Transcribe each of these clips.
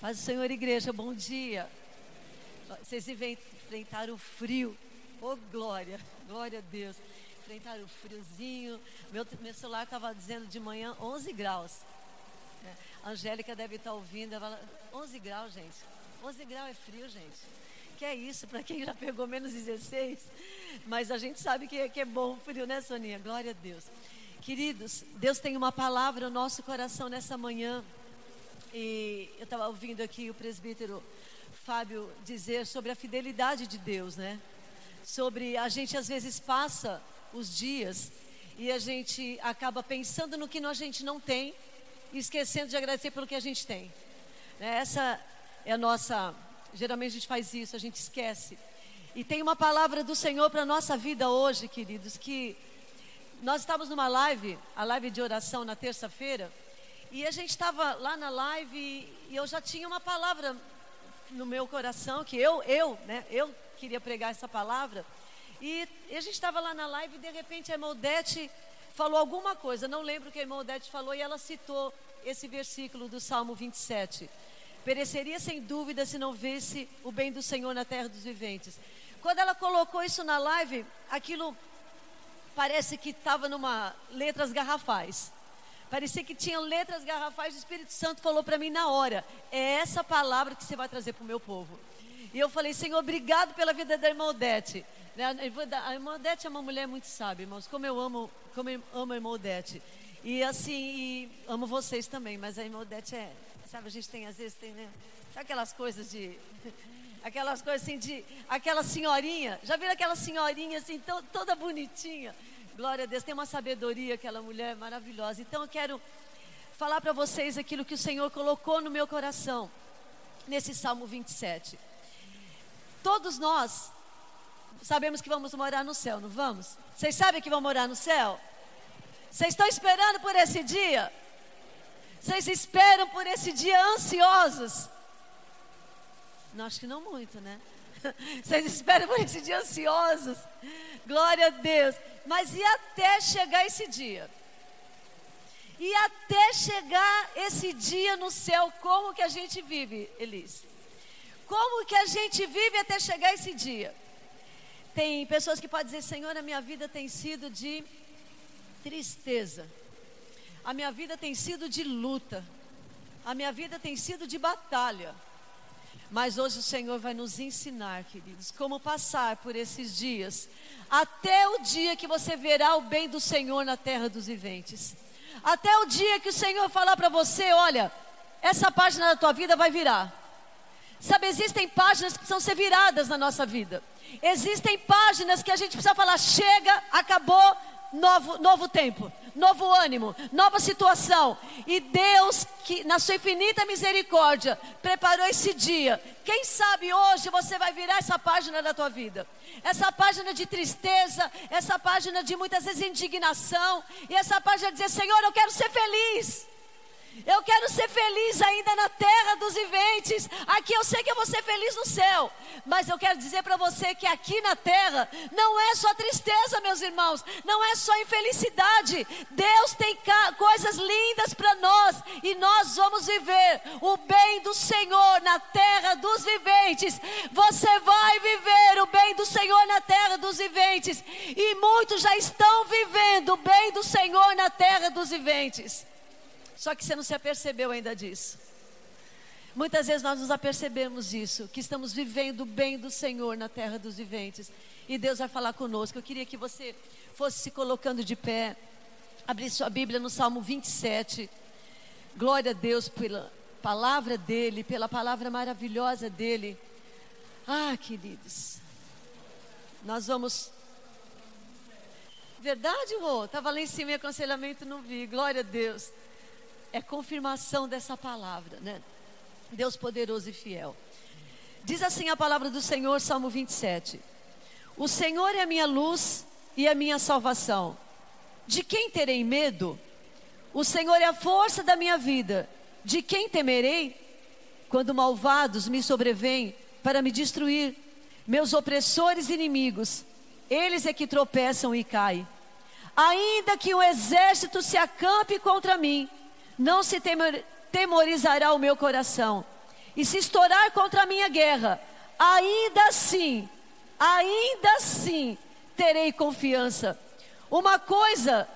Paz do Senhor, igreja, bom dia. Vocês enfrentaram o frio. Oh, glória, glória a Deus. Enfrentaram o friozinho. Meu, meu celular estava dizendo de manhã 11 graus. É, a Angélica deve estar ouvindo. Ela fala, 11 graus, gente. 11 graus é frio, gente. Que é isso, para quem já pegou menos 16. Mas a gente sabe que é, que é bom o frio, né, Soninha? Glória a Deus. Queridos, Deus tem uma palavra no nosso coração nessa manhã. E eu estava ouvindo aqui o presbítero Fábio dizer sobre a fidelidade de Deus, né? Sobre a gente às vezes passa os dias e a gente acaba pensando no que a gente não tem e esquecendo de agradecer pelo que a gente tem. Né? Essa é a nossa. Geralmente a gente faz isso, a gente esquece. E tem uma palavra do Senhor para a nossa vida hoje, queridos, que nós estávamos numa live, a live de oração na terça-feira, e a gente estava lá na live e eu já tinha uma palavra no meu coração que eu, eu, né, eu queria pregar essa palavra. E, e a gente estava lá na live e de repente a Imoldete falou alguma coisa, não lembro o que a Imoldete falou e ela citou esse versículo do Salmo 27. Pereceria sem dúvida se não visse o bem do Senhor na terra dos viventes. Quando ela colocou isso na live, aquilo parece que estava numa letras garrafais. Parecia que tinha letras garrafais. O Espírito Santo falou para mim na hora: é essa palavra que você vai trazer para o meu povo. E eu falei: Senhor, obrigado pela vida da irmã Odete. Né, a irmã Odete é uma mulher muito sábia, irmãos. Como eu amo, como eu amo a irmã Odete. E assim, e amo vocês também. Mas a irmã Odete é, sabe, a gente tem às vezes tem, né? Sabe aquelas coisas de aquelas coisas assim de aquela senhorinha, já viram aquela senhorinha assim to, toda bonitinha? Glória a Deus, tem uma sabedoria aquela mulher maravilhosa. Então eu quero falar para vocês aquilo que o Senhor colocou no meu coração nesse Salmo 27. Todos nós sabemos que vamos morar no céu, não vamos? Vocês sabem que vão morar no céu? Vocês estão esperando por esse dia? Vocês esperam por esse dia ansiosos? Não, acho que não muito, né? Vocês esperam por esse dia ansiosos? Glória a Deus. Mas e até chegar esse dia? E até chegar esse dia no céu, como que a gente vive, Elis? Como que a gente vive até chegar esse dia? Tem pessoas que podem dizer, Senhor, a minha vida tem sido de tristeza. A minha vida tem sido de luta. A minha vida tem sido de batalha. Mas hoje o Senhor vai nos ensinar, queridos, como passar por esses dias, até o dia que você verá o bem do Senhor na terra dos viventes. Até o dia que o Senhor falar para você: olha, essa página da tua vida vai virar. Sabe, existem páginas que precisam ser viradas na nossa vida. Existem páginas que a gente precisa falar: chega, acabou, novo, novo tempo novo ânimo, nova situação. E Deus, que na sua infinita misericórdia, preparou esse dia. Quem sabe hoje você vai virar essa página da tua vida. Essa página de tristeza, essa página de muitas vezes indignação, e essa página de dizer: Senhor, eu quero ser feliz. Eu quero ser feliz ainda na terra dos viventes. Aqui eu sei que eu vou ser feliz no céu. Mas eu quero dizer para você que aqui na terra não é só tristeza, meus irmãos. Não é só infelicidade. Deus tem coisas lindas para nós. E nós vamos viver o bem do Senhor na terra dos viventes. Você vai viver o bem do Senhor na terra dos viventes. E muitos já estão vivendo o bem do Senhor na terra dos viventes. Só que você não se apercebeu ainda disso. Muitas vezes nós nos apercebemos disso, que estamos vivendo o bem do Senhor na terra dos viventes. E Deus vai falar conosco. Eu queria que você fosse se colocando de pé, abrir sua Bíblia no Salmo 27. Glória a Deus pela palavra dele, pela palavra maravilhosa dele. Ah, queridos, nós vamos. Verdade, Rô? Estava lá em cima em aconselhamento, não vi. Glória a Deus é confirmação dessa palavra, né? Deus poderoso e fiel. Diz assim a palavra do Senhor, Salmo 27. O Senhor é a minha luz e a minha salvação. De quem terei medo? O Senhor é a força da minha vida. De quem temerei? Quando malvados me sobrevêm para me destruir, meus opressores e inimigos, eles é que tropeçam e caem. Ainda que o exército se acampe contra mim, não se temorizará o meu coração. E se estourar contra a minha guerra, ainda assim, ainda assim terei confiança. Uma coisa,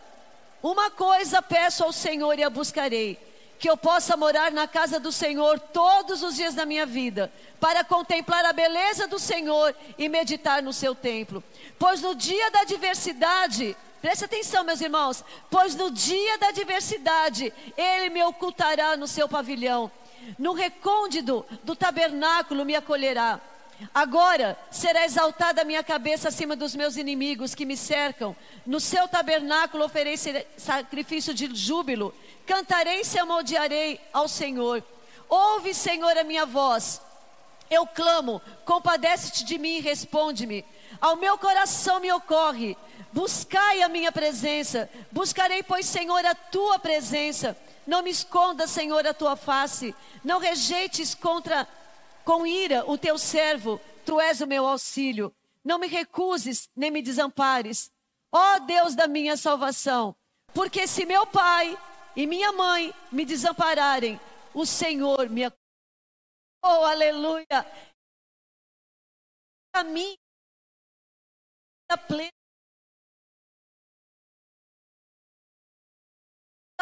uma coisa peço ao Senhor e a buscarei: que eu possa morar na casa do Senhor todos os dias da minha vida, para contemplar a beleza do Senhor e meditar no seu templo. Pois no dia da adversidade, preste atenção, meus irmãos, pois no dia da adversidade, Ele me ocultará no seu pavilhão, no recôndito do tabernáculo me acolherá. Agora será exaltada a minha cabeça acima dos meus inimigos que me cercam. No seu tabernáculo oferecerei sacrifício de júbilo. Cantarei e salmodiarei ao Senhor. Ouve, Senhor, a minha voz. Eu clamo, compadece-te de mim e responde-me. Ao meu coração me ocorre, buscai a minha presença. Buscarei, pois, Senhor, a tua presença. Não me esconda, Senhor, a tua face. Não rejeites contra com ira o teu servo, tu és o meu auxílio. Não me recuses, nem me desampares. Ó Deus da minha salvação, porque se meu pai e minha mãe me desampararem, o Senhor me Oh, aleluia! A mim a plena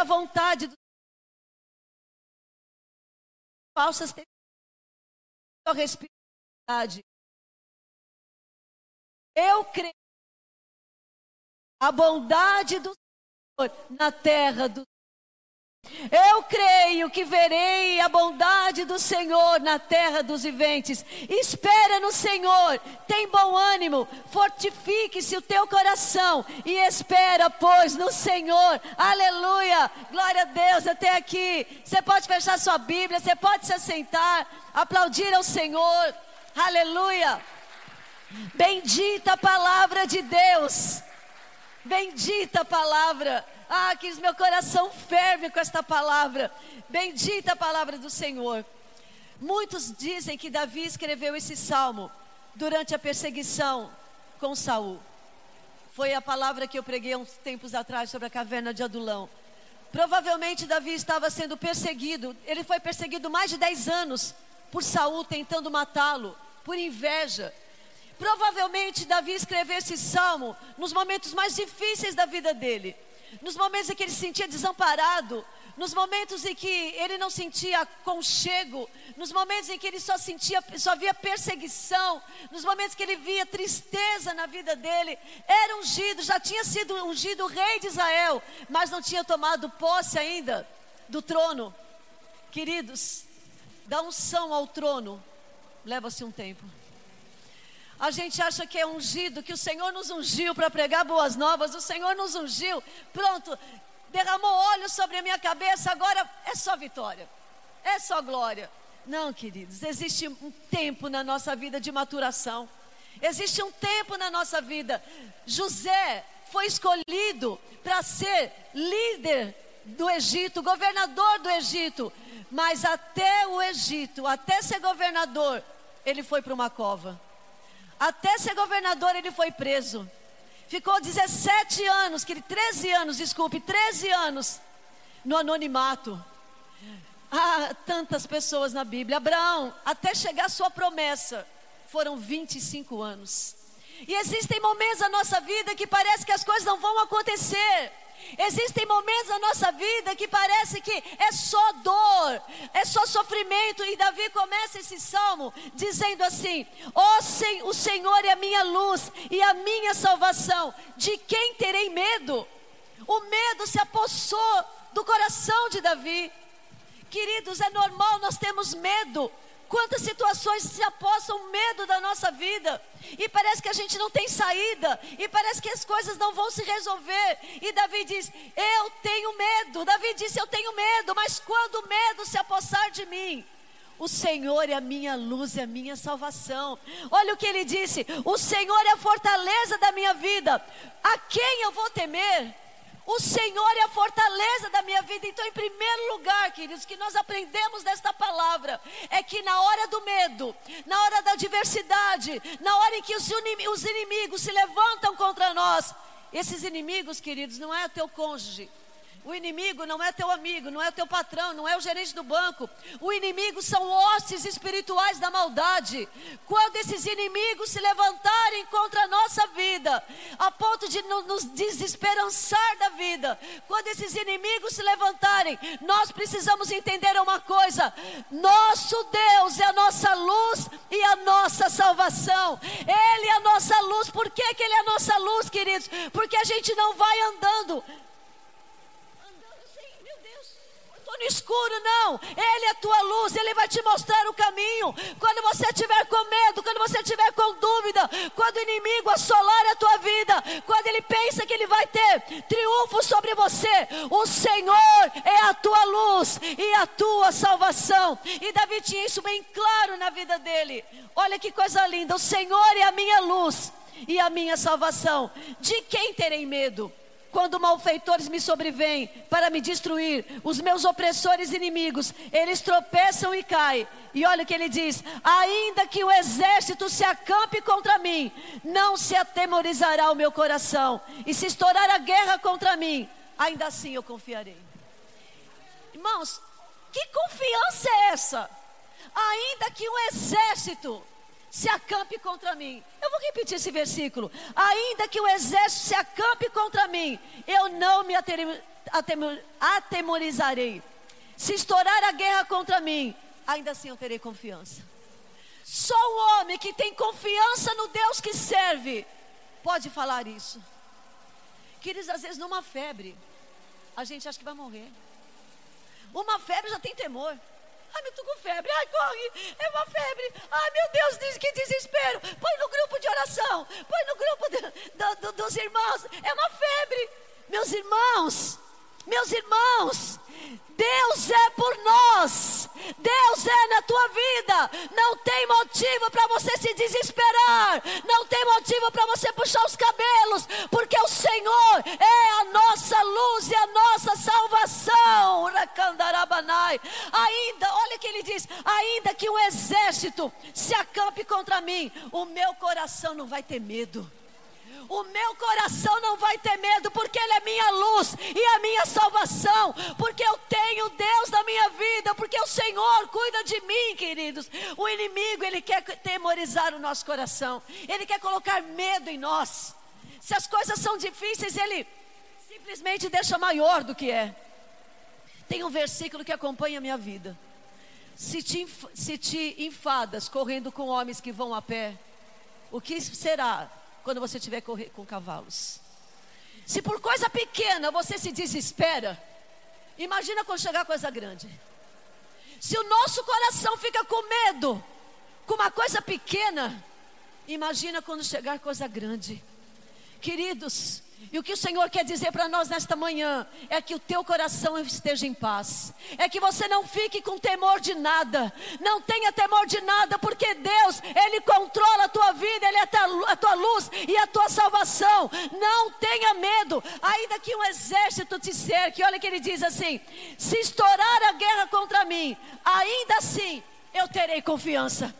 a vontade do falsas a responsabilidade. Eu creio a bondade do Senhor na terra do eu creio que verei a bondade do Senhor na terra dos viventes. Espera no Senhor, tem bom ânimo, fortifique-se o teu coração e espera, pois, no Senhor. Aleluia! Glória a Deus até aqui. Você pode fechar sua Bíblia, você pode se assentar, aplaudir ao Senhor. Aleluia! Bendita a palavra de Deus. Bendita a palavra. Ah, que meu coração ferve com esta palavra. Bendita a palavra do Senhor. Muitos dizem que Davi escreveu esse salmo durante a perseguição com Saul. Foi a palavra que eu preguei uns tempos atrás sobre a caverna de Adulão. Provavelmente Davi estava sendo perseguido. Ele foi perseguido mais de 10 anos por Saul tentando matá-lo, por inveja. Provavelmente Davi escreveu esse salmo nos momentos mais difíceis da vida dele nos momentos em que ele se sentia desamparado, nos momentos em que ele não sentia conchego, nos momentos em que ele só sentia, só via perseguição, nos momentos que ele via tristeza na vida dele, era ungido, já tinha sido ungido rei de Israel, mas não tinha tomado posse ainda do trono. Queridos, da unção ao trono leva-se um tempo. A gente acha que é ungido, que o Senhor nos ungiu para pregar boas novas, o Senhor nos ungiu, pronto, derramou óleo sobre a minha cabeça, agora é só vitória, é só glória. Não, queridos, existe um tempo na nossa vida de maturação, existe um tempo na nossa vida. José foi escolhido para ser líder do Egito, governador do Egito, mas até o Egito, até ser governador, ele foi para uma cova. Até ser governador ele foi preso. Ficou 17 anos, 13 anos, desculpe, 13 anos no anonimato. Ah, tantas pessoas na Bíblia. Abraão, até chegar a sua promessa, foram 25 anos. E existem momentos na nossa vida que parece que as coisas não vão acontecer. Existem momentos na nossa vida que parece que é só dor, é só sofrimento. E Davi começa esse salmo dizendo assim: Ó oh, o Senhor é a minha luz e a minha salvação, de quem terei medo? O medo se apossou do coração de Davi. Queridos, é normal nós temos medo, Quantas situações se apossam medo da nossa vida e parece que a gente não tem saída e parece que as coisas não vão se resolver. E Davi diz: Eu tenho medo. Davi disse: Eu tenho medo, mas quando o medo se apossar de mim, o Senhor é a minha luz e a minha salvação. Olha o que ele disse: O Senhor é a fortaleza da minha vida. A quem eu vou temer? O Senhor é a fortaleza da minha vida. Então, em primeiro lugar, queridos, que nós aprendemos desta palavra é que na hora do medo, na hora da adversidade, na hora em que os inimigos se levantam contra nós, esses inimigos, queridos, não é o teu cônjuge, O inimigo não é teu amigo, não é teu patrão, não é o gerente do banco. O inimigo são hostes espirituais da maldade. Quando esses inimigos se levantarem contra a nossa vida, a ponto de nos desesperançar da vida, quando esses inimigos se levantarem, nós precisamos entender uma coisa: nosso Deus é a nossa luz e a nossa salvação. Ele é a nossa luz. Por que, que Ele é a nossa luz, queridos? Porque a gente não vai andando estou no escuro, não. Ele é a tua luz, ele vai te mostrar o caminho. Quando você estiver com medo, quando você estiver com dúvida, quando o inimigo assolar a tua vida, quando ele pensa que ele vai ter triunfo sobre você, o Senhor é a tua luz e a tua salvação. E Davi tinha isso bem claro na vida dele. Olha que coisa linda: o Senhor é a minha luz e a minha salvação. De quem terei medo? Quando malfeitores me sobrevêm para me destruir, os meus opressores inimigos, eles tropeçam e caem. E olha o que ele diz: ainda que o exército se acampe contra mim, não se atemorizará o meu coração. E se estourar a guerra contra mim, ainda assim eu confiarei. Irmãos, que confiança é essa? Ainda que o exército se acampe contra mim. Eu vou repetir esse versículo. Ainda que o exército se acampe contra mim, eu não me atemorizarei. Se estourar a guerra contra mim, ainda assim eu terei confiança. Só um homem que tem confiança no Deus que serve pode falar isso. Queridos, às vezes numa febre, a gente acha que vai morrer. Uma febre já tem temor. Ai, eu tô com febre. Ai, corre. É uma febre. Ai, meu Deus, que desespero. Põe no grupo de oração. Põe no grupo de, do, do, dos irmãos. É uma febre. Meus irmãos, meus irmãos, Deus é por nós, Deus é na tua vida. Não tem motivo para você se desesperar, não tem motivo para você puxar os cabelos, porque o Senhor é a nossa luz e a nossa salvação. Ainda, olha o que ele diz: ainda que um exército se acampe contra mim, o meu coração não vai ter medo o meu coração não vai ter medo, porque Ele é minha luz e a minha salvação, porque eu tenho Deus na minha vida, porque o Senhor cuida de mim, queridos. O inimigo, ele quer temorizar o nosso coração, ele quer colocar medo em nós. Se as coisas são difíceis, ele simplesmente deixa maior do que é. Tem um versículo que acompanha a minha vida. Se te, se te enfadas correndo com homens que vão a pé, o que será quando você tiver correr com cavalos. Se por coisa pequena você se desespera, imagina quando chegar coisa grande. Se o nosso coração fica com medo com uma coisa pequena, imagina quando chegar coisa grande. Queridos, e o que o Senhor quer dizer para nós nesta manhã é que o teu coração esteja em paz, é que você não fique com temor de nada, não tenha temor de nada, porque Deus, Ele controla a tua vida, Ele é a tua luz e a tua salvação. Não tenha medo, ainda que um exército te cerque. Olha que Ele diz assim: se estourar a guerra contra mim, ainda assim eu terei confiança.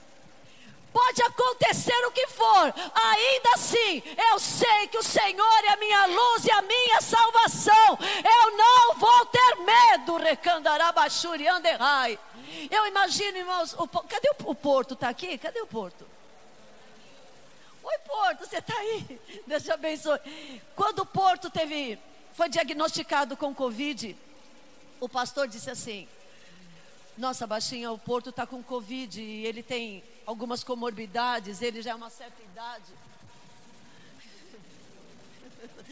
Pode acontecer o que for, ainda assim, eu sei que o Senhor é a minha luz e a minha salvação. Eu não vou ter medo, recandarabachuri anderai. Eu imagino, irmãos, o, cadê o, o Porto? Está aqui? Cadê o Porto? Oi, Porto, você está aí? Deus te abençoe. Quando o Porto teve, foi diagnosticado com Covid, o pastor disse assim: Nossa, baixinha, o Porto está com Covid e ele tem algumas comorbidades, ele já é uma certa idade.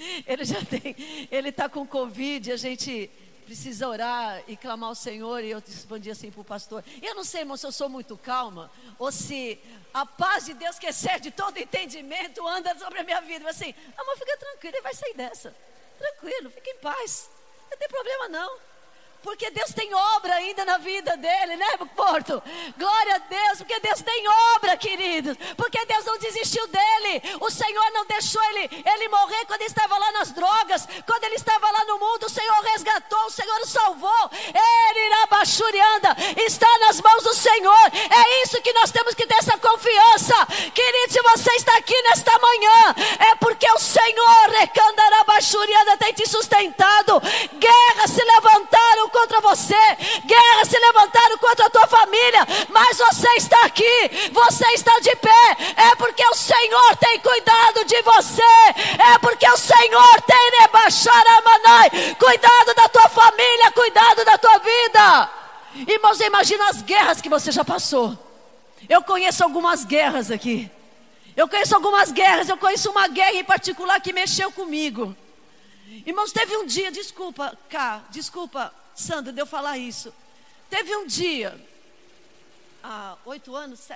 Ele já tem, ele está com Covid, a gente precisa orar e clamar ao Senhor. E eu respondi assim para o pastor: Eu não sei, irmão, se eu sou muito calma, ou se a paz de Deus que excede todo entendimento anda sobre a minha vida. Mas assim, amor, fica tranquilo, ele vai sair dessa. Tranquilo, fica em paz. Não tem problema não. Porque Deus tem obra ainda na vida dele, né, Porto? Glória a Deus, porque Deus tem obra, queridos. Porque Deus não desistiu dele. O Senhor não deixou ele, ele morrer quando ele estava lá nas drogas, quando ele estava lá no mundo. O Senhor resgatou, o Senhor o salvou. Ele irá baixurianda, está nas mãos do Senhor. É isso que nós temos que ter essa confiança. Querido, se você está aqui nesta manhã, é porque o Senhor, recandará baixurianda, tem te sustentado. Guerra você, guerras se levantaram contra a tua família, mas você está aqui, você está de pé, é porque o Senhor tem cuidado de você, é porque o Senhor tem Nebacharamanai, cuidado da tua família, cuidado da tua vida. Irmãos, imagina as guerras que você já passou. Eu conheço algumas guerras aqui. Eu conheço algumas guerras, eu conheço uma guerra em particular que mexeu comigo. Irmãos, teve um dia, desculpa, Cá, desculpa, Sandra, de eu falar isso. Teve um dia, há oito anos,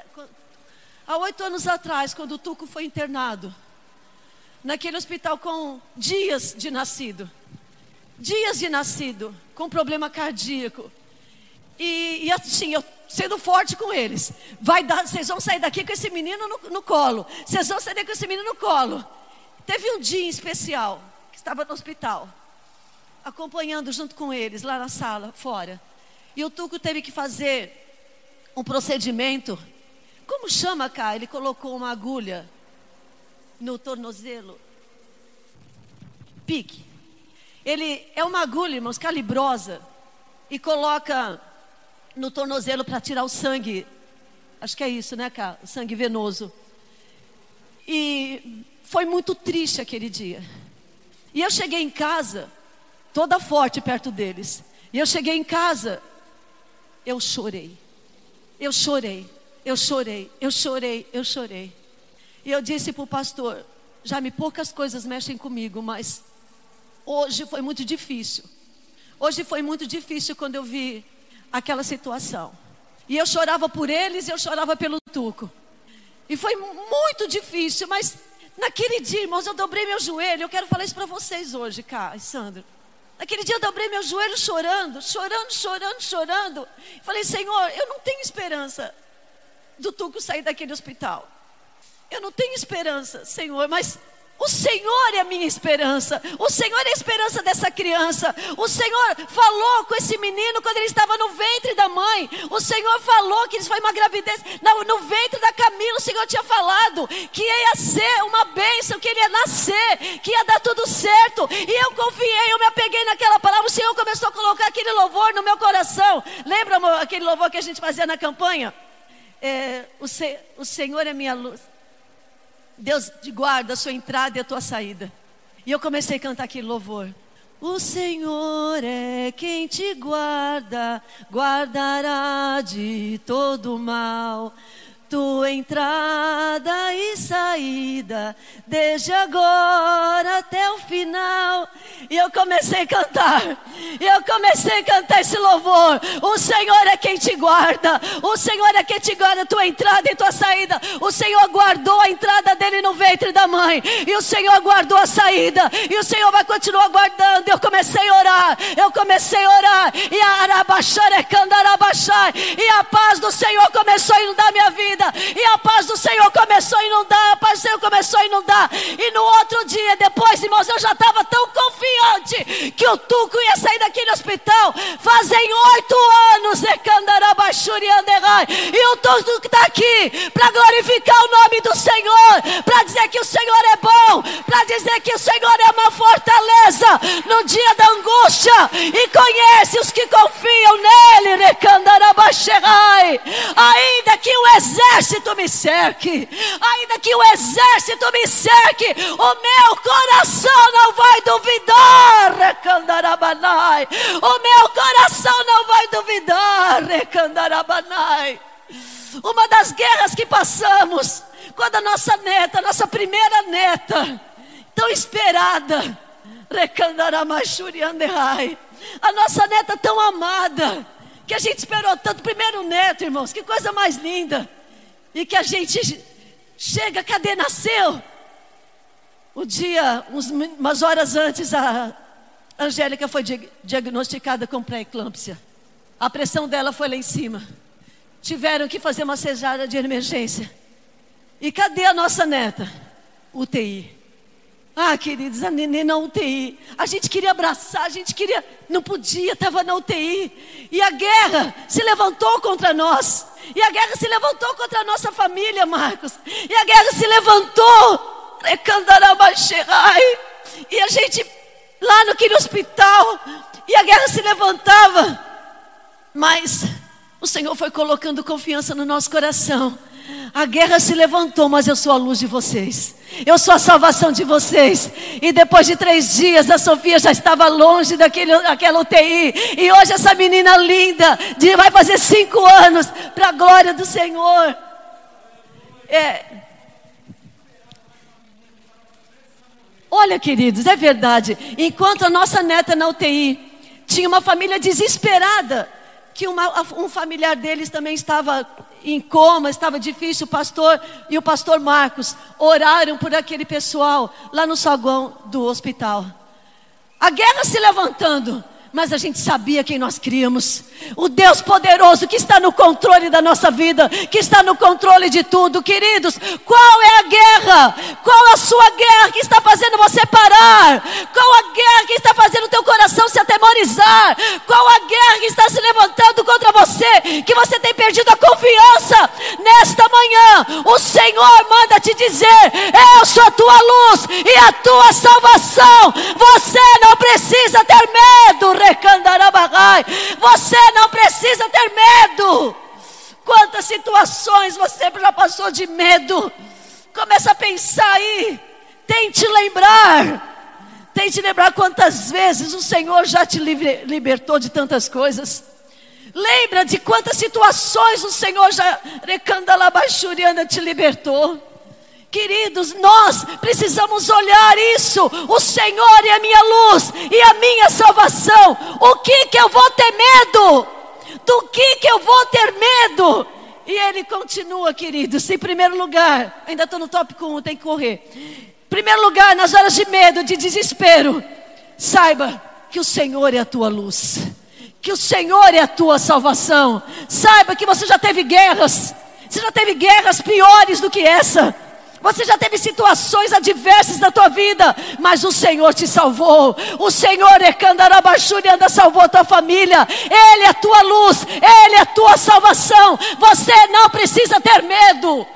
há oito anos atrás, quando o Tuco foi internado, naquele hospital com dias de nascido, dias de nascido, com problema cardíaco. E, e assim, eu sendo forte com eles. Vai dar, vocês vão sair daqui com esse menino no, no colo. Vocês vão sair daqui com esse menino no colo. Teve um dia especial, que estava no hospital, acompanhando junto com eles, lá na sala, fora. E o Tuco teve que fazer um procedimento. Como chama cá? Ele colocou uma agulha no tornozelo. Pique. Ele é uma agulha, irmãos, calibrosa. E coloca no tornozelo para tirar o sangue. Acho que é isso, né, cara? O sangue venoso. E foi muito triste aquele dia. E eu cheguei em casa, toda forte perto deles. E eu cheguei em casa, eu chorei. Eu chorei, eu chorei, eu chorei, eu chorei. E eu disse para o pastor: já me poucas coisas mexem comigo, mas hoje foi muito difícil. Hoje foi muito difícil quando eu vi aquela situação. E eu chorava por eles, eu chorava pelo Tuco. E foi muito difícil, mas naquele dia, irmãos, eu dobrei meu joelho. Eu quero falar isso para vocês hoje, Cá Sandro. Naquele dia eu dobrei meu joelho chorando, chorando, chorando, chorando. Falei, Senhor, eu não tenho esperança do Tuco sair daquele hospital. Eu não tenho esperança, Senhor, mas o Senhor é a minha esperança. O Senhor é a esperança dessa criança. O Senhor falou com esse menino quando ele estava no ventre da mãe. O Senhor falou que isso foi uma gravidez. No, no ventre da Camila, o Senhor tinha falado que ia ser uma bênção, que ele ia nascer, que ia dar tudo certo. E eu confiei, eu me apeguei naquela palavra. O Senhor começou a colocar aquele louvor no meu coração. Lembra amor, aquele louvor que a gente fazia na campanha? É, o, o Senhor é minha luz. Deus te guarda a sua entrada e a tua saída. E eu comecei a cantar aquele louvor. O Senhor é quem te guarda, guardará de todo mal tua entrada e saída, desde agora até o final. E eu comecei a cantar, e eu comecei a cantar esse louvor. O Senhor é quem te guarda, o Senhor é quem te guarda tua entrada e tua saída. O Senhor guardou a entrada dele no ventre da mãe, e o Senhor guardou a saída, e o Senhor vai continuar guardando. Eu comecei a orar, eu comecei a orar, e a arabaxarecandarabaxai, e a paz do Senhor começou a inundar minha vida vida. E a paz do Senhor começou a inundar, a paz do Senhor começou a inundar. E no outro dia, depois, irmãos, eu já estava tão confiante que o Tuco ia sair daquele hospital. Fazem oito anos, e o Tuco está aqui para glorificar o nome do Senhor, para dizer que o Senhor é bom, para dizer que o Senhor é uma fortaleza no dia da angústia. E conhece os que confiam nele, ainda que o exército exército me cerque, ainda que o exército me cerque, o meu coração não vai duvidar. O meu coração não vai duvidar. Uma das guerras que passamos, quando a nossa neta, nossa primeira neta, tão esperada, a nossa neta tão amada, que a gente esperou tanto, primeiro neto, irmãos, que coisa mais linda e que a gente chega, cadê nasceu? O dia, uns, umas horas antes, a Angélica foi diagnosticada com pré-eclâmpsia. A pressão dela foi lá em cima. Tiveram que fazer uma cesárea de emergência. E cadê a nossa neta? UTI. Ah, queridos, a neném na UTI. A gente queria abraçar, a gente queria, não podia, estava na UTI. E a guerra se levantou contra nós. E a guerra se levantou contra a nossa família, Marcos. E a guerra se levantou. E a gente, lá naquele hospital, e a guerra se levantava. Mas o Senhor foi colocando confiança no nosso coração. A guerra se levantou, mas eu sou a luz de vocês. Eu sou a salvação de vocês. E depois de três dias, a Sofia já estava longe daquele, daquela UTI. E hoje essa menina linda, de, vai fazer cinco anos, para a glória do Senhor. É. Olha, queridos, é verdade. Enquanto a nossa neta na UTI tinha uma família desesperada, que uma, um familiar deles também estava em coma, estava difícil, o pastor e o pastor Marcos oraram por aquele pessoal lá no saguão do hospital. A guerra se levantando, mas a gente sabia quem nós criamos. O Deus poderoso que está no controle da nossa vida, que está no controle de tudo. Queridos, qual é a guerra? Qual a sua guerra que está fazendo você parar? Qual a guerra que está fazendo o teu coração se atemorizar? Qual a guerra que está se levantando Que você tem perdido a confiança? Nesta manhã, o Senhor manda te dizer: Eu sou a tua luz e a tua salvação. Você não precisa ter medo você não precisa ter medo. Quantas situações você já passou de medo? Começa a pensar aí. Tente lembrar. Tente lembrar quantas vezes o Senhor já te libertou de tantas coisas. Lembra de quantas situações o Senhor já recandalabaixuriana te libertou. Queridos, nós precisamos olhar isso. O Senhor é a minha luz e a minha salvação. O que que eu vou ter medo? Do que que eu vou ter medo? E ele continua, queridos. Em primeiro lugar, ainda estou no tópico 1, tem que correr. Em primeiro lugar, nas horas de medo, de desespero, saiba que o Senhor é a tua luz. Que o Senhor é a tua salvação. Saiba que você já teve guerras. Você já teve guerras piores do que essa. Você já teve situações adversas na tua vida, mas o Senhor te salvou. O Senhor é anda salvou a tua família. Ele é a tua luz, ele é a tua salvação. Você não precisa ter medo.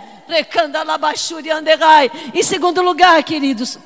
Em segundo lugar, queridos,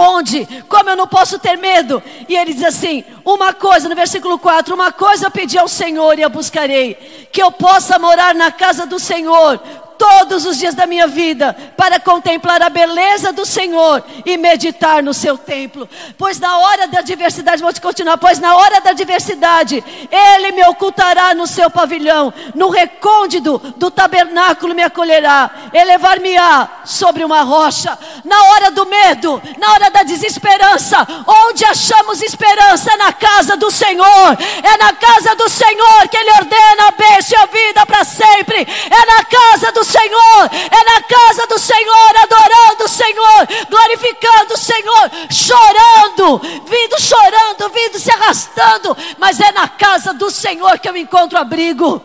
Onde? Como eu não posso ter medo? E ele diz assim: uma coisa, no versículo 4: uma coisa eu pedi ao Senhor e a buscarei, que eu possa morar na casa do Senhor todos os dias da minha vida para contemplar a beleza do Senhor e meditar no seu templo. Pois na hora da adversidade, vou te continuar, pois na hora da adversidade, ele me ocultará no seu pavilhão, no recôndito do tabernáculo me acolherá, elevar-me-á sobre uma rocha. Na hora do medo, na hora da desesperança, onde achamos esperança é na casa do Senhor. É na casa do Senhor que ele ordena a bênção e a vida para sempre. É na casa do Senhor, é na casa do Senhor, adorando o Senhor, glorificando o Senhor, chorando, vindo chorando, vindo se arrastando, mas é na casa do Senhor que eu encontro abrigo.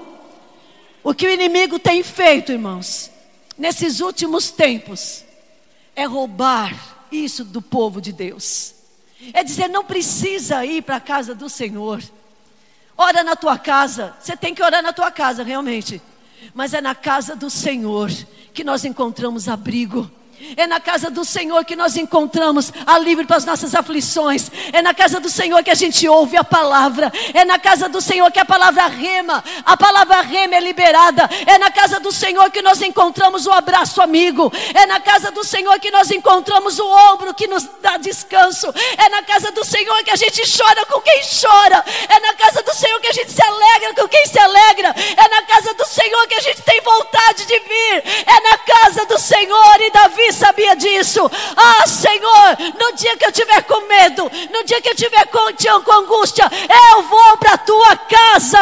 O que o inimigo tem feito, irmãos, nesses últimos tempos, é roubar isso do povo de Deus. É dizer, não precisa ir para a casa do Senhor. Ora na tua casa, você tem que orar na tua casa, realmente mas é na casa do Senhor que nós encontramos abrigo. É na casa do Senhor que nós encontramos alívio para as nossas aflições. É na casa do Senhor que a gente ouve a palavra. É na casa do Senhor que a palavra rema. A palavra rema é liberada. É na casa do Senhor que nós encontramos o abraço amigo. É na casa do Senhor que nós encontramos o ombro que nos dá descanso. É na casa do Senhor que a gente chora com quem chora. É na casa do Senhor que a gente se alegra com quem se alegra. É na casa do Senhor que a gente tem vontade de vir. É na casa do Senhor e Davi sabia disso. Ah, Senhor, no dia que eu tiver com medo, no dia que eu tiver com, com angústia, eu vou para a tua casa,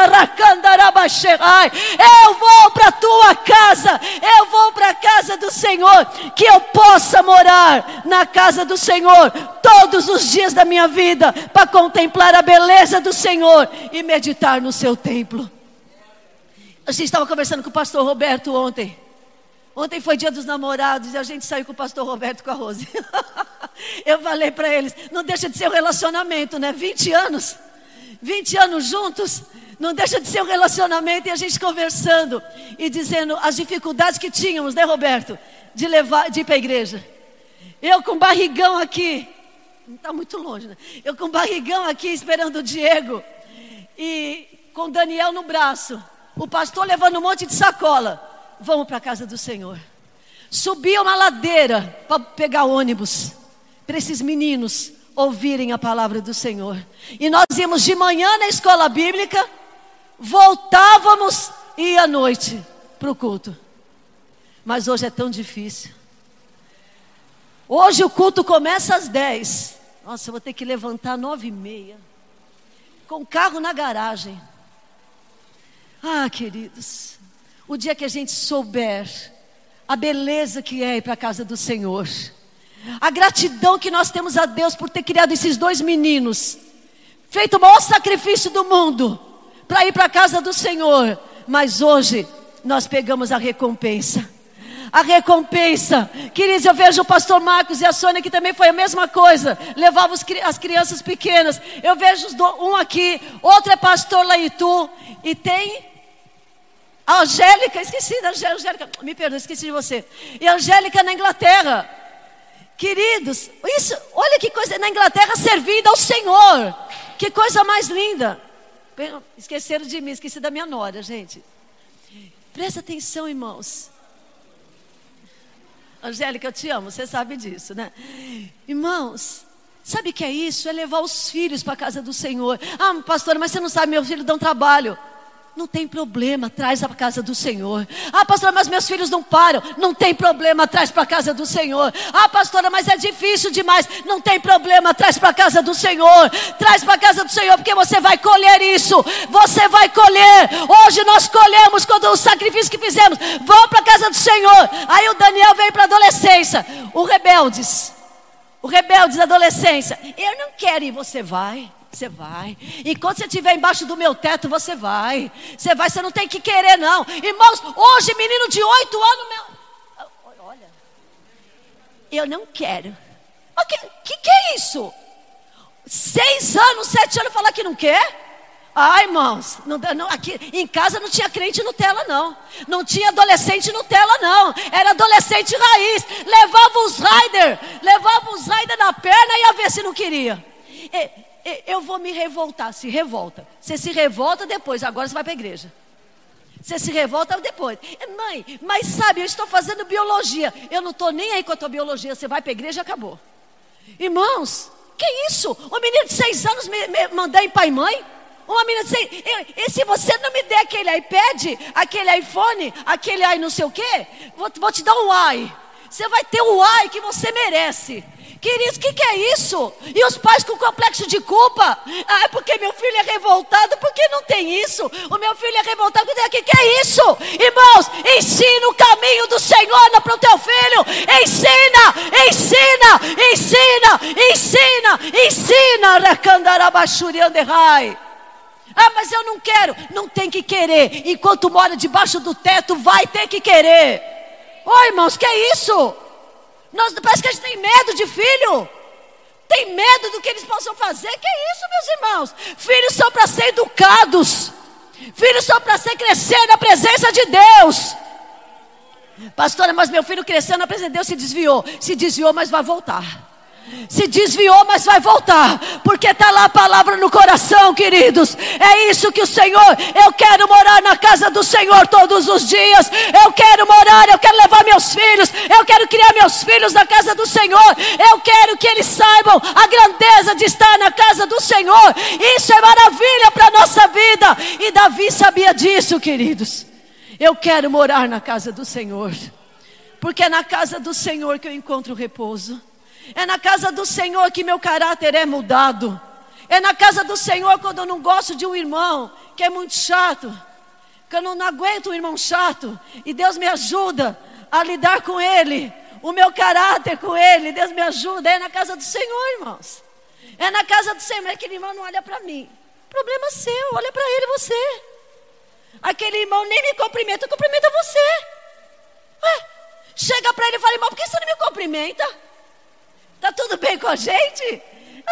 Eu vou para a tua casa, eu vou para a casa do Senhor, que eu possa morar na casa do Senhor todos os dias da minha vida, para contemplar a beleza do Senhor e meditar no seu templo. A gente estava conversando com o pastor Roberto ontem. Ontem foi dia dos namorados e a gente saiu com o pastor Roberto com a Rose. Eu falei para eles, não deixa de ser um relacionamento, né? 20 anos, 20 anos juntos, não deixa de ser um relacionamento e a gente conversando e dizendo as dificuldades que tínhamos, né, Roberto? De levar, de ir para a igreja. Eu com barrigão aqui, não está muito longe, né? Eu com barrigão aqui esperando o Diego. E com Daniel no braço, o pastor levando um monte de sacola. Vamos para a casa do Senhor. Subia uma ladeira para pegar ônibus, para esses meninos ouvirem a palavra do Senhor. E nós íamos de manhã na escola bíblica, voltávamos e à noite para o culto. Mas hoje é tão difícil. Hoje o culto começa às 10. Nossa, eu vou ter que levantar nove e meia. Com o carro na garagem. Ah, queridos. O dia que a gente souber a beleza que é ir para a casa do Senhor. A gratidão que nós temos a Deus por ter criado esses dois meninos. Feito o maior sacrifício do mundo para ir para a casa do Senhor. Mas hoje nós pegamos a recompensa a recompensa. Queridos, eu vejo o pastor Marcos e a Sônia que também foi a mesma coisa. Levava os, as crianças pequenas. Eu vejo um aqui, outro é pastor lá em Itu. E tem a Angélica, esqueci da Angélica, me perdoe, esqueci de você. E a Angélica na Inglaterra. Queridos, isso, olha que coisa, na Inglaterra servindo ao Senhor. Que coisa mais linda. Esqueceram de mim, esqueci da minha nora, gente. Presta atenção, irmãos. Angélica, eu te amo, você sabe disso, né? Irmãos, sabe o que é isso? É levar os filhos para a casa do Senhor. Ah, pastora, mas você não sabe, meu filho dá um trabalho. Não tem problema, traz para a casa do Senhor. Ah, pastora, mas meus filhos não param. Não tem problema, traz para a casa do Senhor. Ah, pastora, mas é difícil demais. Não tem problema, traz para a casa do Senhor. Traz para a casa do Senhor, porque você vai colher isso. Você vai colher. Hoje nós colhemos quando o sacrifício que fizemos. Vão para a casa do Senhor. Aí o Daniel veio para a adolescência. O rebeldes. O rebeldes da adolescência. Eu não quero ir, você vai. Você vai. Enquanto você estiver embaixo do meu teto, você vai. Você vai, você não tem que querer, não. Irmãos, hoje, menino de oito anos, meu. Olha. Eu não quero. O que, que, que é isso? Seis anos, sete anos, falar que não quer? Ai, irmãos, não, não, aqui em casa não tinha crente Nutella, não. Não tinha adolescente Nutella, não. Era adolescente raiz. Levava os rider, levava os rider na perna e ia ver se não queria. E, eu vou me revoltar. Se revolta. Você se revolta depois, agora você vai para a igreja. Você se revolta depois. Mãe, mas sabe, eu estou fazendo biologia. Eu não estou nem aí com a tua biologia. Você vai para a igreja acabou. Irmãos, que isso? Um menino de seis anos me, me mandar em pai e mãe? Uma menina de seis. Eu, e se você não me der aquele iPad, aquele iPhone, aquele ai não sei o quê, vou, vou te dar um ai. Você vai ter o ai que você merece. Queridos, o que, que, é isso? E os pais com complexo de culpa? Ah, é porque meu filho é revoltado, porque não tem isso? O meu filho é revoltado, o que, que é isso? Irmãos, ensina o caminho do Senhor para o teu filho. Ensina, ensina, ensina, ensina, ensina. Recandarabaxurianderrai. Ah, mas eu não quero. Não tem que querer. Enquanto mora debaixo do teto, vai ter que querer. Oi, irmãos, que é isso? Nós, parece que a gente tem medo de filho. Tem medo do que eles possam fazer. Que é isso, meus irmãos? Filhos são para ser educados. Filhos são para ser crescer na presença de Deus. Pastora, mas meu filho cresceu na presença de Deus se desviou. Se desviou, mas vai voltar se desviou, mas vai voltar, porque está lá a palavra no coração, queridos. É isso que o Senhor, eu quero morar na casa do Senhor todos os dias. Eu quero morar, eu quero levar meus filhos, eu quero criar meus filhos na casa do Senhor. Eu quero que eles saibam a grandeza de estar na casa do Senhor. Isso é maravilha para a nossa vida. E Davi sabia disso, queridos. Eu quero morar na casa do Senhor, porque é na casa do Senhor que eu encontro repouso. É na casa do Senhor que meu caráter é mudado. É na casa do Senhor quando eu não gosto de um irmão que é muito chato. Que eu não, aguento um irmão chato. E Deus me ajuda a lidar com ele. O meu caráter com ele. Deus me ajuda. É na casa do Senhor, irmãos. É na casa do Senhor. Aquele irmão não olha para mim. Problema seu. Olha para ele você. Aquele irmão nem me cumprimenta. Cumprimenta você. Ué, chega para ele e fala, irmão, por que você não me cumprimenta? Está tudo bem com a gente?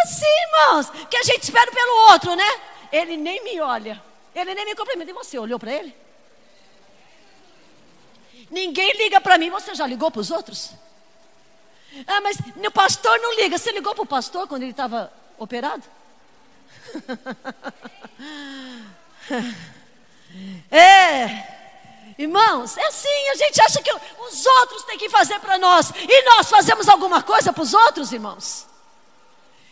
Assim, irmãos, que a gente espera pelo outro, né? Ele nem me olha, ele nem me cumprimenta. E você olhou para ele? Ninguém liga para mim, você já ligou para os outros? Ah, mas o pastor não liga. Você ligou para o pastor quando ele estava operado? É, irmãos, é assim, a gente acha que os outros têm que fazer para nós, e nós fazemos alguma coisa para os outros, irmãos.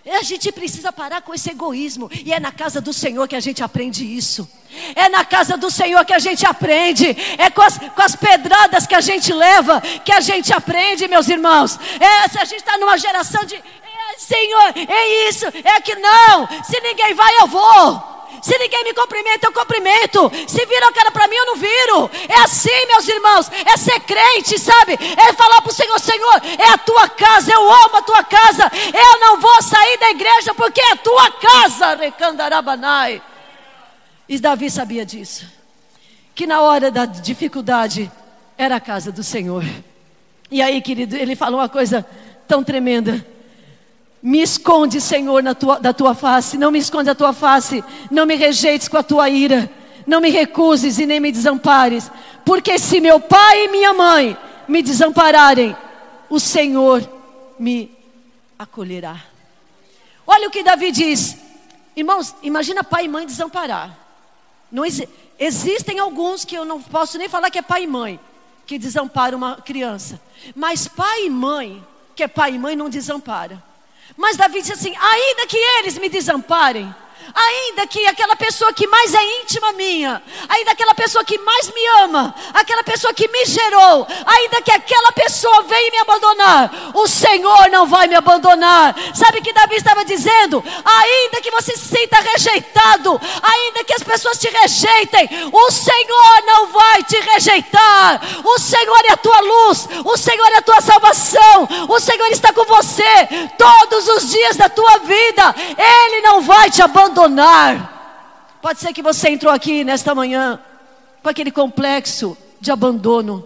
A gente precisa parar com esse egoísmo. E é na casa do Senhor que a gente aprende isso. É na casa do Senhor que a gente aprende. É com as, com as pedradas que a gente leva que a gente aprende, meus irmãos. É, se a gente está numa geração de. É, Senhor, é isso, é que não. Se ninguém vai, eu vou. Se ninguém me cumprimenta, eu cumprimento. Se viram a cara para mim, eu não viro. É assim, meus irmãos. É ser crente, sabe? É falar para o Senhor: Senhor, é a tua casa. Eu amo a tua casa. Eu não vou sair da igreja porque é a tua casa. Recandarabanai. E Davi sabia disso. Que na hora da dificuldade era a casa do Senhor. E aí, querido, ele falou uma coisa tão tremenda. Me esconde, Senhor, tua, da tua face. Não me esconde a tua face. Não me rejeites com a tua ira. Não me recuses e nem me desampares. Porque se meu pai e minha mãe me desampararem, o Senhor me acolherá. Olha o que Davi diz. Irmãos, imagina pai e mãe desamparar. Não exi existem alguns que eu não posso nem falar que é pai e mãe que desamparam uma criança. Mas pai e mãe, que é pai e mãe, não desampara. Mas Davi disse assim: ainda que eles me desamparem, ainda que aquela pessoa que mais é íntima minha, ainda aquela pessoa que mais me ama, aquela pessoa que me gerou, ainda que aquela pessoa venha me abandonar, o Senhor não vai me abandonar. Sabe o que Davi estava dizendo? Ainda que você se sinta rejeitado, ainda que as pessoas te rejeitem, o Senhor não vai te rejeitar. O Senhor é a tua luz, o Senhor é a tua salvação, o Senhor está com você todos os dias da tua vida, Ele não vai te abandonar abandonar. Pode ser que você entrou aqui nesta manhã com aquele complexo de abandono.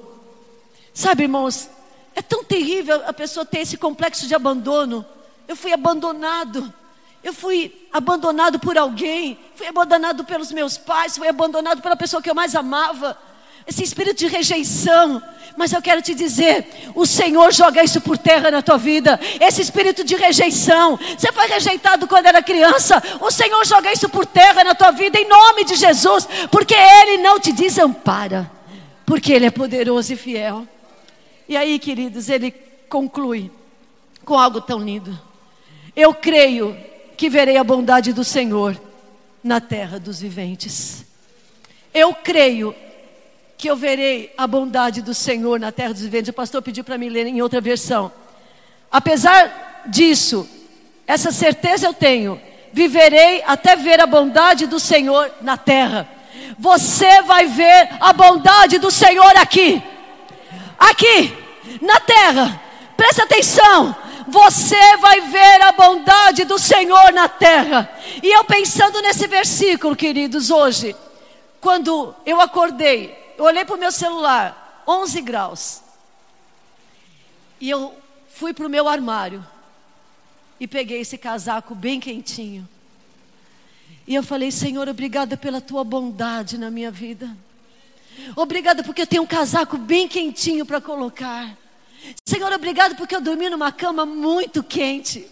Sabe, irmãos, é tão terrível a pessoa ter esse complexo de abandono. Eu fui abandonado. Eu fui abandonado por alguém, fui abandonado pelos meus pais, fui abandonado pela pessoa que eu mais amava esse espírito de rejeição. Mas eu quero te dizer: o Senhor joga isso por terra na tua vida. Esse espírito de rejeição. Você foi rejeitado quando era criança. O Senhor joga isso por terra na tua vida, em nome de Jesus. Porque Ele não te desampara. Porque Ele é poderoso e fiel. E aí, queridos, Ele conclui com algo tão lindo. Eu creio que verei a bondade do Senhor na terra dos viventes. Eu creio que eu verei a bondade do Senhor na terra dos viventes. O pastor pediu para mim ler em outra versão. Apesar disso, essa certeza eu tenho, viverei até ver a bondade do Senhor na terra. Você vai ver a bondade do Senhor aqui, aqui, na terra. Presta atenção. Você vai ver a bondade do Senhor na terra. E eu pensando nesse versículo, queridos, hoje, quando eu acordei, olhei para o meu celular, 11 graus. E eu fui para o meu armário e peguei esse casaco bem quentinho. E eu falei, Senhor, obrigada pela tua bondade na minha vida. Obrigada porque eu tenho um casaco bem quentinho para colocar. Senhor, obrigado porque eu dormi numa cama muito quente.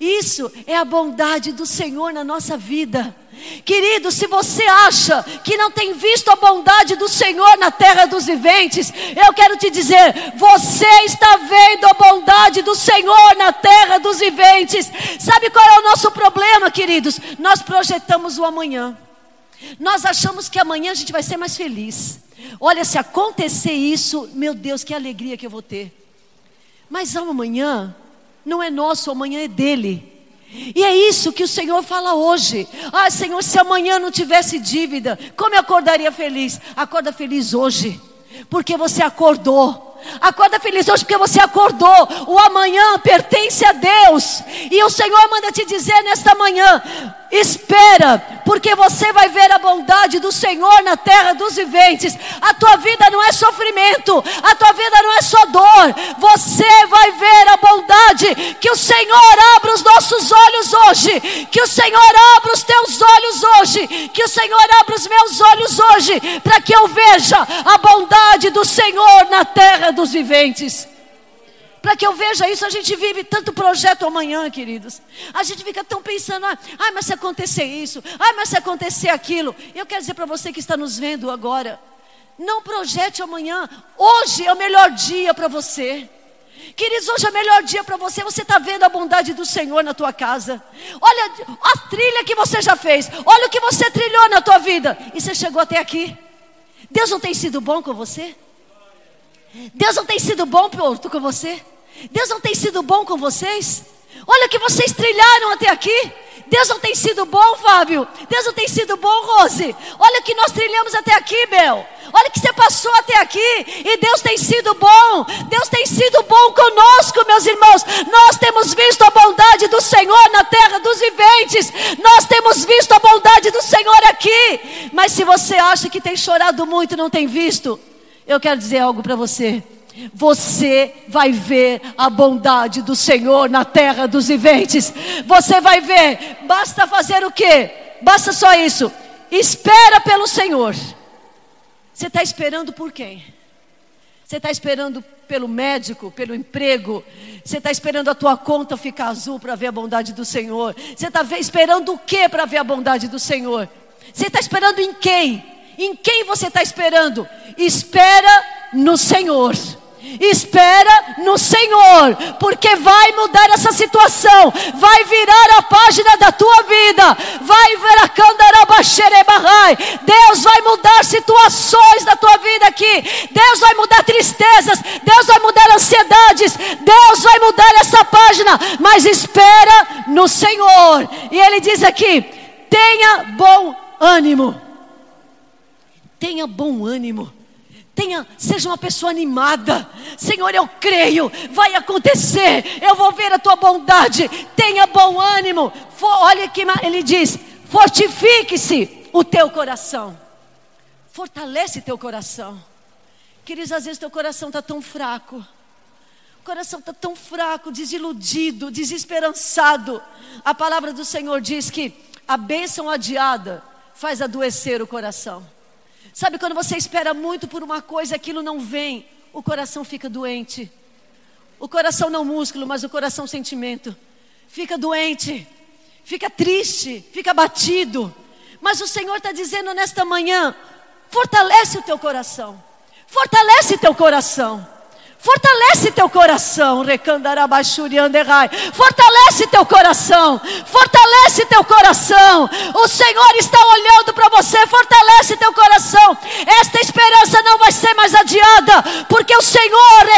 Isso é a bondade do Senhor na nossa vida. Querido, se você acha que não tem visto a bondade do Senhor na terra dos viventes, eu quero te dizer: você está vendo a bondade do Senhor na terra dos viventes. Sabe qual é o nosso problema, queridos? Nós projetamos o amanhã. Nós achamos que amanhã a gente vai ser mais feliz. Olha, se acontecer isso, meu Deus, que alegria que eu vou ter. Mas amanhã não é nosso, amanhã é dele. E é isso que o Senhor fala hoje. Ah, Senhor, se amanhã não tivesse dívida, como eu acordaria feliz? Acorda feliz hoje, porque você acordou. Acorda feliz hoje porque você acordou. O amanhã pertence a Deus. E o Senhor manda te dizer nesta manhã: espera, porque você vai ver a bondade do Senhor na terra dos viventes. A tua vida não é sofrimento, a tua vida não é só dor. Você vai ver a bondade. Que o Senhor abra os nossos olhos hoje. Que o Senhor abra os teus olhos hoje. Que o Senhor abra os meus olhos hoje, para que eu veja a bondade do Senhor na terra dos viventes. Para que eu veja isso, a gente vive tanto projeto amanhã, queridos. A gente fica tão pensando, ah, ai, mas se acontecer isso, ai, mas se acontecer aquilo. Eu quero dizer para você que está nos vendo agora, não projete amanhã. Hoje é o melhor dia para você. Queridos, hoje é o melhor dia para você. Você está vendo a bondade do Senhor na tua casa. Olha a trilha que você já fez. Olha o que você trilhou na tua vida. E você chegou até aqui. Deus não tem sido bom com você? Deus não tem sido bom com você? Deus não tem sido bom com vocês? Olha o que vocês trilharam até aqui. Deus não tem sido bom, Fábio. Deus não tem sido bom, Rose. Olha o que nós trilhamos até aqui, Bel. Olha o que você passou até aqui. E Deus tem sido bom. Deus tem sido bom conosco, meus irmãos. Nós temos visto a bondade do Senhor na terra dos viventes. Nós temos visto a bondade do Senhor aqui. Mas se você acha que tem chorado muito e não tem visto, eu quero dizer algo para você. Você vai ver a bondade do Senhor na terra dos viventes. Você vai ver. Basta fazer o quê? Basta só isso. Espera pelo Senhor. Você está esperando por quem? Você está esperando pelo médico, pelo emprego? Você está esperando a tua conta ficar azul para ver a bondade do Senhor? Você está esperando o que para ver a bondade do Senhor? Você está esperando em quem? Em quem você está esperando? Espera no Senhor. Espera no Senhor, porque vai mudar essa situação, vai virar a página da tua vida, vai ver a candarabaxerebarrai. Deus vai mudar situações da tua vida aqui, Deus vai mudar tristezas, Deus vai mudar ansiedades, Deus vai mudar essa página, mas espera no Senhor. E Ele diz aqui: tenha bom ânimo, tenha bom ânimo. Tenha, seja uma pessoa animada. Senhor, eu creio, vai acontecer. Eu vou ver a tua bondade. Tenha bom ânimo. For, olha que ele diz: fortifique-se o teu coração. Fortalece teu coração. Queridos, às vezes teu coração está tão fraco. O coração está tão fraco, desiludido, desesperançado. A palavra do Senhor diz que a bênção adiada faz adoecer o coração. Sabe quando você espera muito por uma coisa, aquilo não vem, o coração fica doente. O coração não músculo, mas o coração sentimento. Fica doente, fica triste, fica batido. Mas o Senhor está dizendo nesta manhã: fortalece o teu coração, fortalece teu coração. Fortalece teu coração, Fortalece teu coração. Fortalece teu coração. O Senhor está olhando para você. Fortalece teu coração. Esta esperança não vai ser mais adiada, porque o Senhor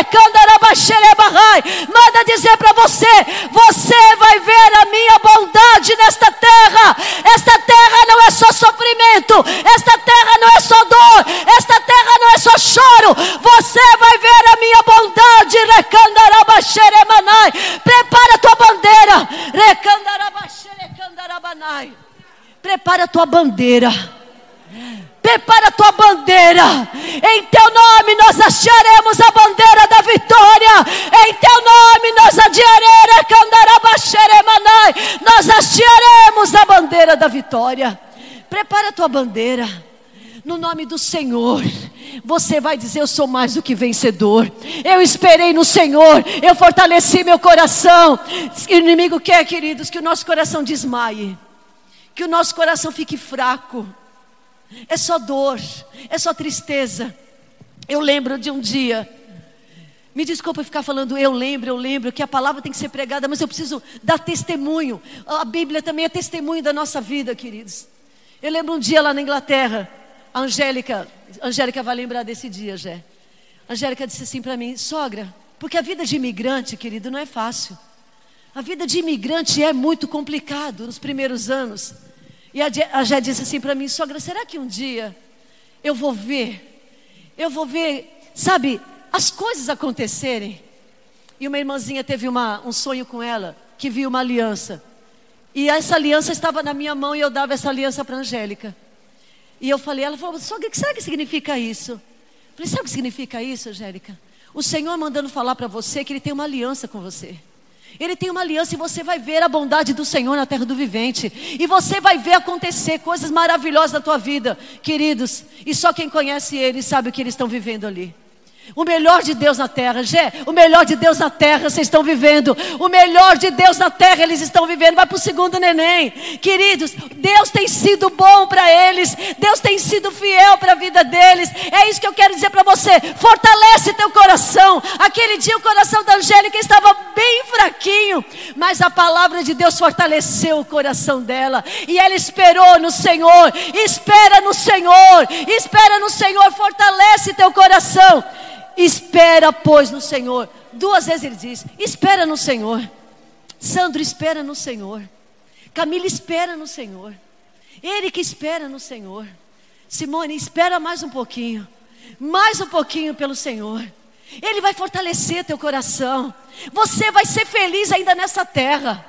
manda dizer para você: você vai ver a minha bondade nesta terra. Esta terra não é só sofrimento. Esta terra não é só dor. Esta terra não é só choro. Você vai ver a minha bondade bondade, recandarabaxeremanai. Prepara a tua bandeira, recandarabaxerecandarabanai. Prepara a tua bandeira. Prepara a tua bandeira. Em teu nome nós acharemos a bandeira da vitória. Em teu nome nós adiaremos, nós acharemos a bandeira da vitória. Prepara a tua bandeira. No nome do Senhor você vai dizer: Eu sou mais do que vencedor. Eu esperei no Senhor, eu fortaleci meu coração. O inimigo quer, queridos, que o nosso coração desmaie, o nosso coração fique fraco. É só dor, é só tristeza. Eu lembro de um dia. Me desculpa ficar falando eu lembro, eu lembro, que a palavra tem que ser pregada, mas eu preciso dar testemunho. A Bíblia também é testemunho da nossa vida, queridos. Eu lembro um dia lá na Inglaterra, a Angélica, Angélica vai lembrar desse dia, Jé. Angélica disse assim para mim, sogra, porque a vida de imigrante, querido, não é fácil. A vida de imigrante é muito complicado nos primeiros anos. E a Jé disse assim para mim, sogra, será que um dia eu vou ver, eu vou ver, sabe, as coisas acontecerem? E uma irmãzinha teve uma, um sonho com ela, que viu uma aliança. E essa aliança estava na minha mão e eu dava essa aliança para Angélica. E eu falei, ela falou, que será que significa isso? Eu falei, sabe o que significa isso, Angélica? O Senhor mandando falar para você que Ele tem uma aliança com você. Ele tem uma aliança e você vai ver a bondade do Senhor na terra do vivente. E você vai ver acontecer coisas maravilhosas na tua vida, queridos. E só quem conhece Ele sabe o que eles estão vivendo ali. O melhor de Deus na terra, Gé, o melhor de Deus na terra vocês estão vivendo. O melhor de Deus na terra eles estão vivendo. Vai para o segundo neném. Queridos, Deus tem sido bom para eles. Deus tem sido fiel para a vida deles. É isso que eu quero dizer para você. Fortalece teu coração. Aquele dia o coração da Angélica estava bem fraquinho, mas a palavra de Deus fortaleceu o coração dela. E ela esperou no Senhor. Espera no Senhor. Espera no Senhor. Fortalece teu coração. Espera, pois, no Senhor. Duas vezes ele diz: Espera no Senhor. Sandro, espera no Senhor. Camila, espera no Senhor. Ele que espera no Senhor. Simone, espera mais um pouquinho. Mais um pouquinho pelo Senhor. Ele vai fortalecer teu coração. Você vai ser feliz ainda nessa terra.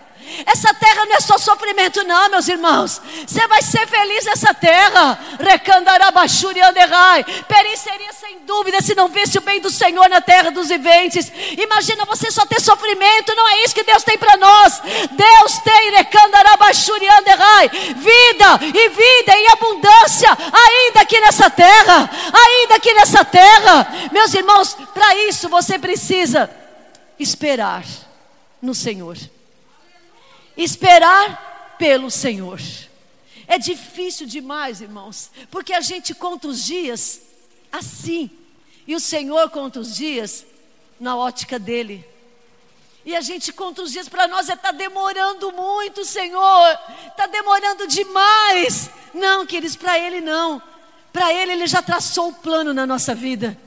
Essa terra não é só sofrimento, não, meus irmãos. Você vai ser feliz nessa terra. Recandarabaxuri anderai. Peri seria sem dúvida se não visse o bem do Senhor na terra dos viventes. Imagina você só ter sofrimento. Não é isso que Deus tem para nós. Deus tem recandarabaxuri anderai. Vida e vida em abundância. Ainda aqui nessa terra. Ainda aqui nessa terra. Meus irmãos, para isso você precisa esperar no Senhor esperar pelo Senhor. É difícil demais, irmãos, porque a gente conta os dias assim, e o Senhor conta os dias na ótica dele. E a gente conta os dias para nós, está é, demorando muito, Senhor, está demorando demais. Não, queridos, para Ele não. Para Ele, Ele já traçou o plano na nossa vida.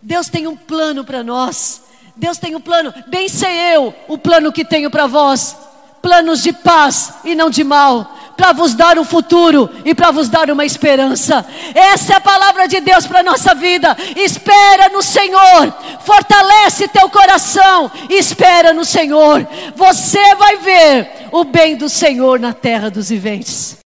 Deus tem um plano para nós. Deus tem um plano. Bem sei eu o plano que tenho para vós planos de paz e não de mal, para vos dar um futuro e para vos dar uma esperança. Essa é a palavra de Deus para a nossa vida. Espera no Senhor, fortalece teu coração, espera no Senhor. Você vai ver o bem do Senhor na terra dos viventes.